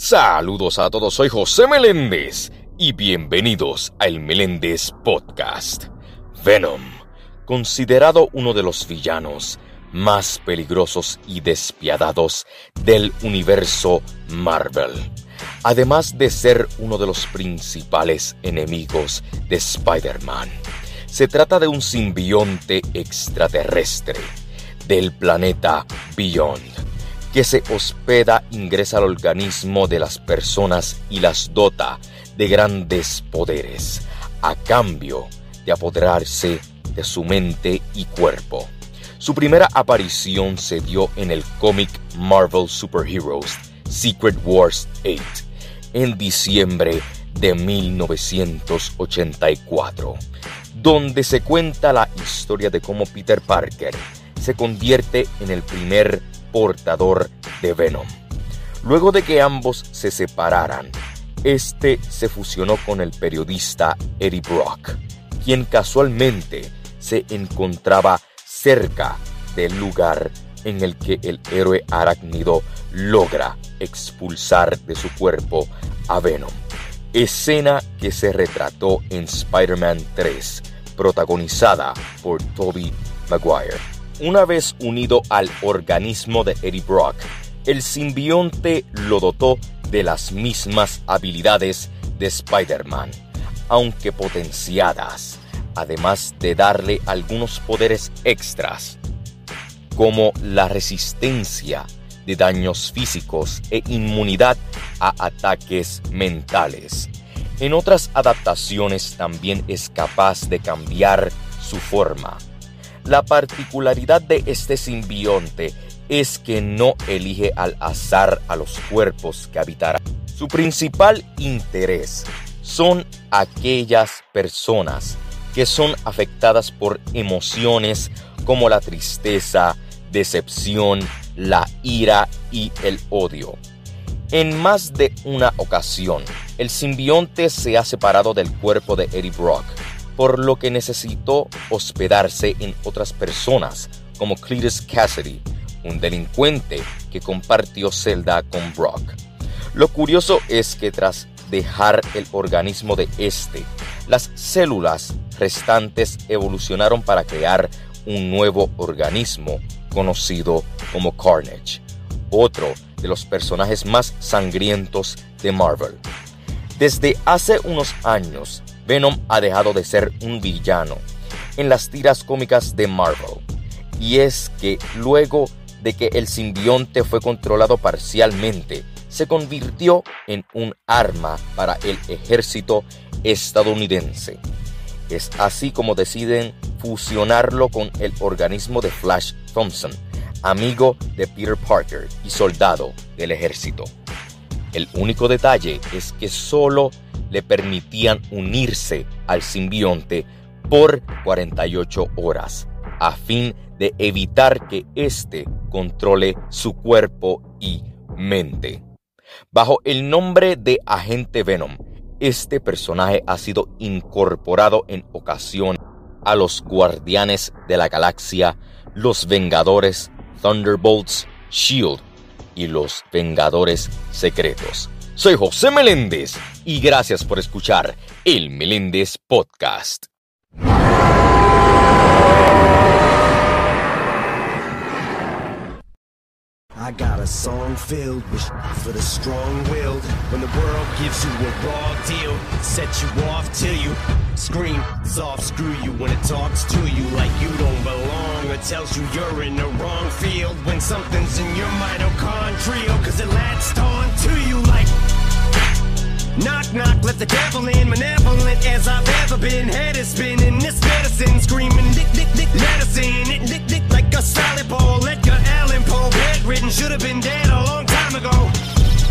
Saludos a todos, soy José Meléndez y bienvenidos al Meléndez Podcast. Venom, considerado uno de los villanos más peligrosos y despiadados del universo Marvel, además de ser uno de los principales enemigos de Spider-Man. Se trata de un simbionte extraterrestre del planeta Beyond que se hospeda ingresa al organismo de las personas y las dota de grandes poderes, a cambio de apoderarse de su mente y cuerpo. Su primera aparición se dio en el cómic Marvel Superheroes Secret Wars 8 en diciembre de 1984, donde se cuenta la historia de cómo Peter Parker se convierte en el primer portador de Venom. Luego de que ambos se separaran, este se fusionó con el periodista Eddie Brock, quien casualmente se encontraba cerca del lugar en el que el héroe arácnido logra expulsar de su cuerpo a Venom. Escena que se retrató en Spider-Man 3, protagonizada por Tobey Maguire. Una vez unido al organismo de Eddie Brock, el simbionte lo dotó de las mismas habilidades de Spider-Man, aunque potenciadas, además de darle algunos poderes extras, como la resistencia de daños físicos e inmunidad a ataques mentales. En otras adaptaciones también es capaz de cambiar su forma la particularidad de este simbionte es que no elige al azar a los cuerpos que habitará. Su principal interés son aquellas personas que son afectadas por emociones como la tristeza, decepción, la ira y el odio. En más de una ocasión, el simbionte se ha separado del cuerpo de Eddie Brock por lo que necesitó hospedarse en otras personas, como Cletus Cassidy, un delincuente que compartió celda con Brock. Lo curioso es que tras dejar el organismo de este, las células restantes evolucionaron para crear un nuevo organismo conocido como Carnage, otro de los personajes más sangrientos de Marvel. Desde hace unos años, Venom ha dejado de ser un villano en las tiras cómicas de Marvel. Y es que luego de que el simbionte fue controlado parcialmente, se convirtió en un arma para el ejército estadounidense. Es así como deciden fusionarlo con el organismo de Flash Thompson, amigo de Peter Parker y soldado del ejército. El único detalle es que solo le permitían unirse al simbionte por 48 horas, a fin de evitar que éste controle su cuerpo y mente. Bajo el nombre de Agente Venom, este personaje ha sido incorporado en ocasión a los Guardianes de la Galaxia, los Vengadores, Thunderbolts, Shield y los Vengadores Secretos. Soy José Meléndez y gracias por escuchar el Meléndez Podcast. I got a song filled with for the strong-willed. When the world gives you a raw deal, set you off till you scream soft screw you when it talks to you like you don't belong or tells you you're in the wrong field when something's in your mitochondrial cause it latched on to you like Knock, knock, let the devil in, malevolent as I've ever been. Head is spinning, this medicine screaming, dick, dick, dick, medicine. It dick, dick, like a salad bowl. Edgar Allan Poe, bedridden, should have been dead a long time ago.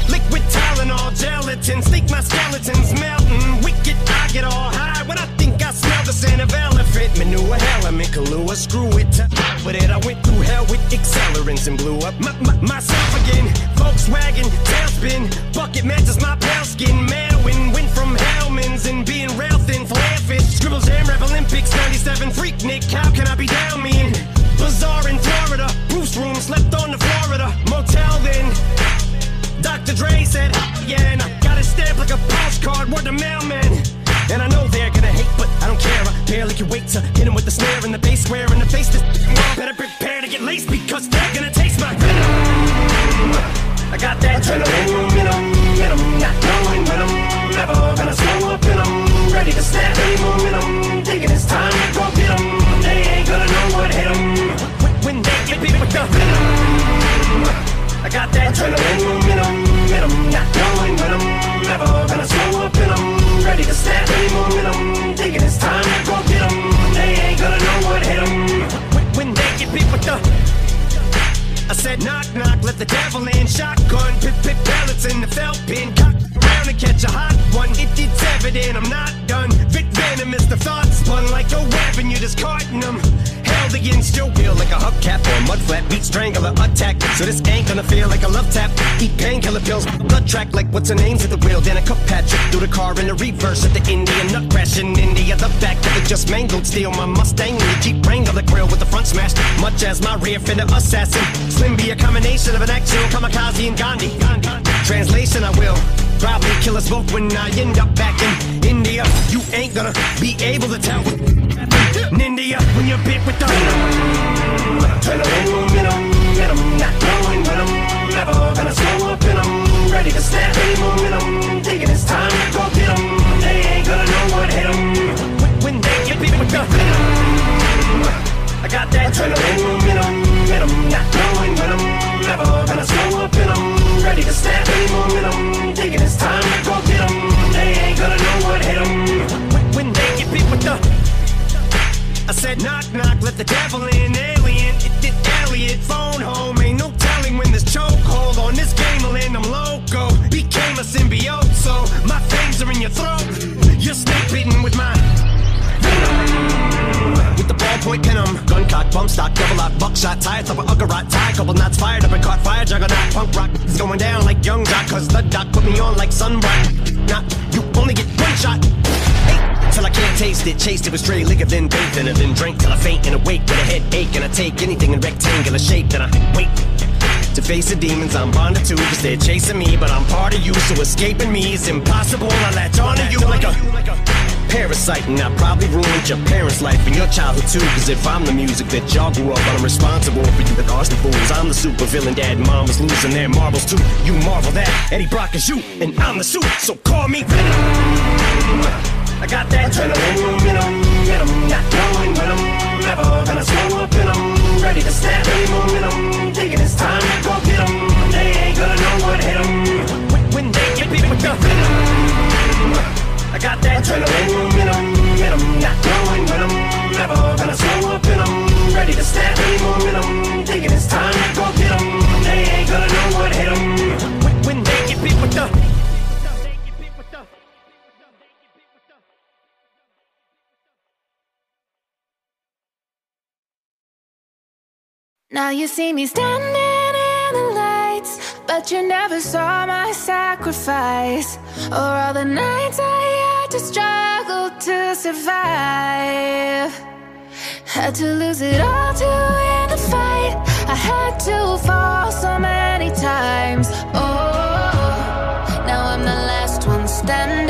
Liquid Tylenol, gelatin, sneak my skeletons melting. Wicked, I get all high when I think I smell the scent of elephant manure. Hell, I'm in Kahlua, screw it. With it, I went through hell with accelerants and blew up my, my, myself again. Volkswagen, tailspin, bucket matches my the mailman. And I know they're gonna hate, but I don't care. I barely can wait to hit him with the snare and the bass square in the face. This better prepare to get laced because they're gonna taste my venom. I got that adrenaline in them, not going when I'm never gonna slow up in them. Ready to snap any momentum, thinking it's time to go get them. They ain't gonna know what hit them when they get beat with the venom. I got that adrenaline in. Snap any momentum. Thinking it's time to go get 'em. They ain't gonna know what hit 'em when they get beat with the I said knock knock, let the devil in. Shotgun, pit pit pellets in the felt pin. Cock around to catch a hot one. It, it's evident I'm not done. Fit venomous, the thoughts spun like a weapon. You're just carting them. Against your will like a hubcap or a mud flat. Beat strangler attack. So this ain't gonna feel like a love tap. Eat painkiller pills, blood track like what's her name's at the wheel. Danica Patrick through the car in the reverse at the Indian nut crash in India. The back of it just mangled. Steal my Mustang and the Jeep Wrangler grill with the front smashed. Much as my rear fender assassin. Slim be a combination of an actual kamikaze and Gandhi. Translation, I will probably kill us both when I end up back in India. You ain't gonna be able to tell. In India, when you're bit with the venom. Adrenaline momentum, momentum, not knowing when I'm never gonna slow up and I'm ready to snap any momentum. Thinking it's time to go get 'em. They ain't gonna know what hit 'em when they get bit with the. I got that adrenaline momentum, momentum, not knowing when I'm never gonna slow up and I'm ready to snap any momentum. Knock knock, let the devil in, alien. It did Elliot, phone home. Ain't no telling when this chokehold on this game will end. I'm loco, became a symbiote, so my fangs are in your throat. You're snake bitten with my with the ballpoint venom. Gun cock, bump stock, double lock, buckshot, tire top of Uggarot, tie, couple knots fired up and caught fire, juggernaut, punk rock. It's going down like young jock, cause the doc put me on like sunbright. Not, you only get one shot. Till I can't taste it, chased it with stray liquor, then bathed it, then drank till I faint and awake with a headache. And I take anything in rectangular shape, then I wait. To face the demons I'm bonded to, cause they're chasing me, but I'm part of you, so escaping me is impossible. I latch onto you like a parasite, and I probably ruined your parents' life and your childhood too. Cause if I'm the music that y'all grew up on, I'm responsible for you, the Austin fools. I'm the super villain, dad and mom was losing their marbles too. You marvel that Eddie Brock is you, and I'm the suit, so call me Venom. I got that adrenaline momentum, momentum, not knowing when I'm never gonna slow up and I'm ready to snap any momentum. Thinking it's time to go get 'em. They ain't gonna know what hit 'em when they get beat with the venom. I got that adrenaline momentum, momentum, not knowing when I'm never gonna slow up and I'm ready to snap any momentum. Now you see me standing in the lights, but you never saw my sacrifice or all the nights I had to struggle to survive. Had to lose it all to win the fight. I had to fall so many times. Oh, now I'm the last one standing.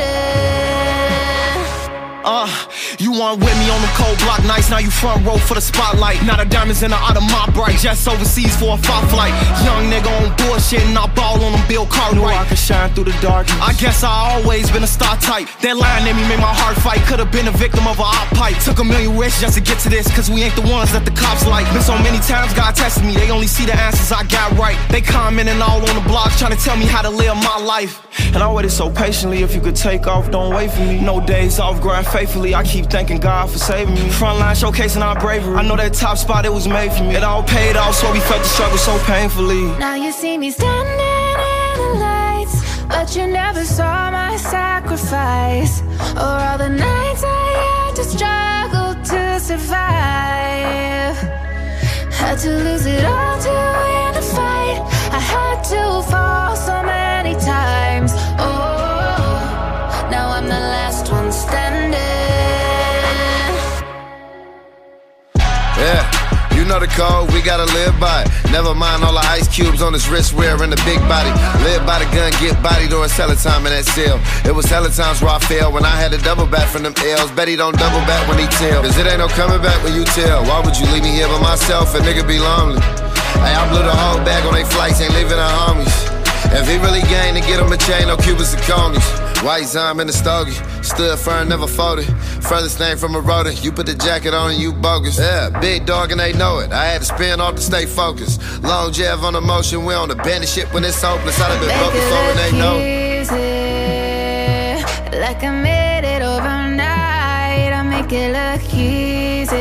You weren't with me on the cold block nights, now you front row for the spotlight. Now the diamonds in the out of my bright, just overseas for a fight flight. Young nigga on bullshit and I ball on them Bill Cartwright. Know I can shine through the darkness. I guess I always been a star type. That line in me made my heart fight. Could have been a victim of a op pipe. Took a million risks just to get to this, cause we ain't the ones that the cops like. Been so many times God tested me, they only see the answers I got right. They commenting all on the blogs trying to tell me how to live my life. And I waited so patiently, if you could take off, don't wait for me. No days off, grind faithfully. I keep thanking God for saving me. Frontline showcasing our bravery. I know that top spot, it was made for me. It all paid off, so we felt the struggle so painfully. Now you see me standing in the lights, but you never saw my sacrifice or all the nights I had to struggle to survive. Had to lose it all to code, we gotta live by it. Never mind all the ice cubes on his wrist wearing the big body. Live by the gun, get body during hella time in that cell. It was hella times where I failed when I had to double back from them L's. Bet he don't double back when he tell. Cause it ain't no coming back when you tell. Why would you leave me here by myself? A nigga be lonely. Hey, I blew the whole bag on they flights, ain't leaving the homies. If he really gained to get him a chain, no Cubans and conies. White Zime in the stogie, stood firm, never folded. Furthest thing from a rotor, you put the jacket on and you bogus. Yeah, big dog and they know it. I had to spin off to stay focused. Long Jeff on the motion, we on the bandit shit when it's hopeless. I'd have been broke before and they know. Easy, like I made it overnight. I make it look easy,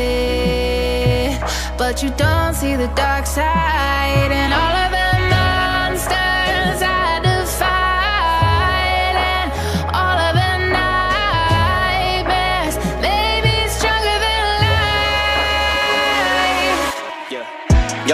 but you don't see the dark side and all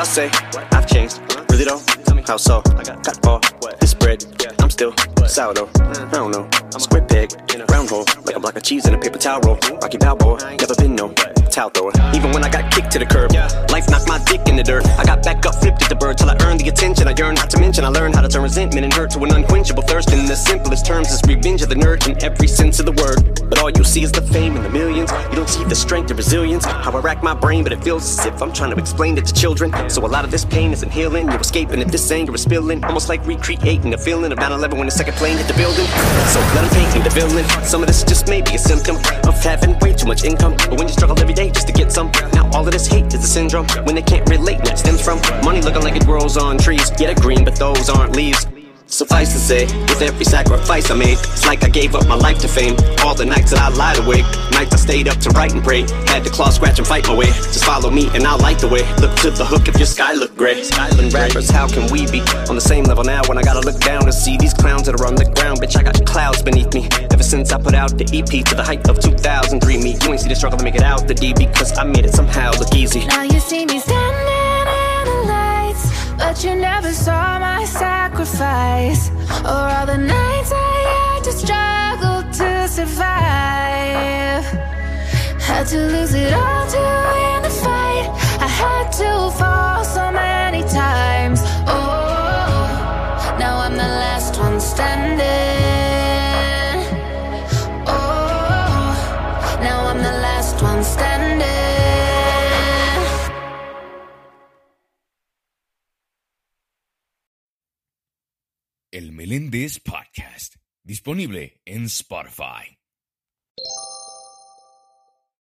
Y'all say I've changed. Really though? How so? I got ball. This bread. I'm still sourdough. I don't know. Square peg, round hole, like a block of cheese in a paper towel roll. Rocky Balboa, never been no towel thrower. Even when I got kicked to the curb, yeah. life knocked my dick in the dirt. I got back up, flipped at the bird till I earned the attention I yearned. Not to mention, I learned how to turn resentment and hurt to an unquenchable thirst. In the simplest terms, is revenge of the nerd in every sense of the word. But all you see is the fame and the millions. You don't see the strength and resilience. How I rack my brain, but it feels as if I'm trying to explain it to children. So a lot of this pain isn't healing. You're escaping if this anger is spilling. Almost like recreating the feeling of 9-11 when the second plane hit the building. So let 'em paint me the villain. Some of this just may be a symptom having way too much income. But when you struggle every day just to get some, now all of this hate is a syndrome. When they can't relate, that stems from money looking like it grows on trees. Yeah, they're green, but those aren't leaves. Suffice to say, with every sacrifice I made, it's like I gave up my life to fame. All the nights that I lied awake, nights I stayed up to write and pray. Had to claw, scratch, and fight my way. Just follow me and I'll light the way. Look to the hook if your sky look gray. Skyland rappers, how can we be on the same level now when I gotta look down to see these clowns that are on the ground? Bitch, I got clouds beneath me. Ever since I put out the EP to the height of 2003, me, you ain't see the struggle to make it out the D because I made it somehow look easy. Now you see me standing in the but you never saw my sacrifice or all the nights I had to struggle to survive. Had to lose it all to win the fight. I had to fall so many times. Meléndez Podcast, disponible en Spotify.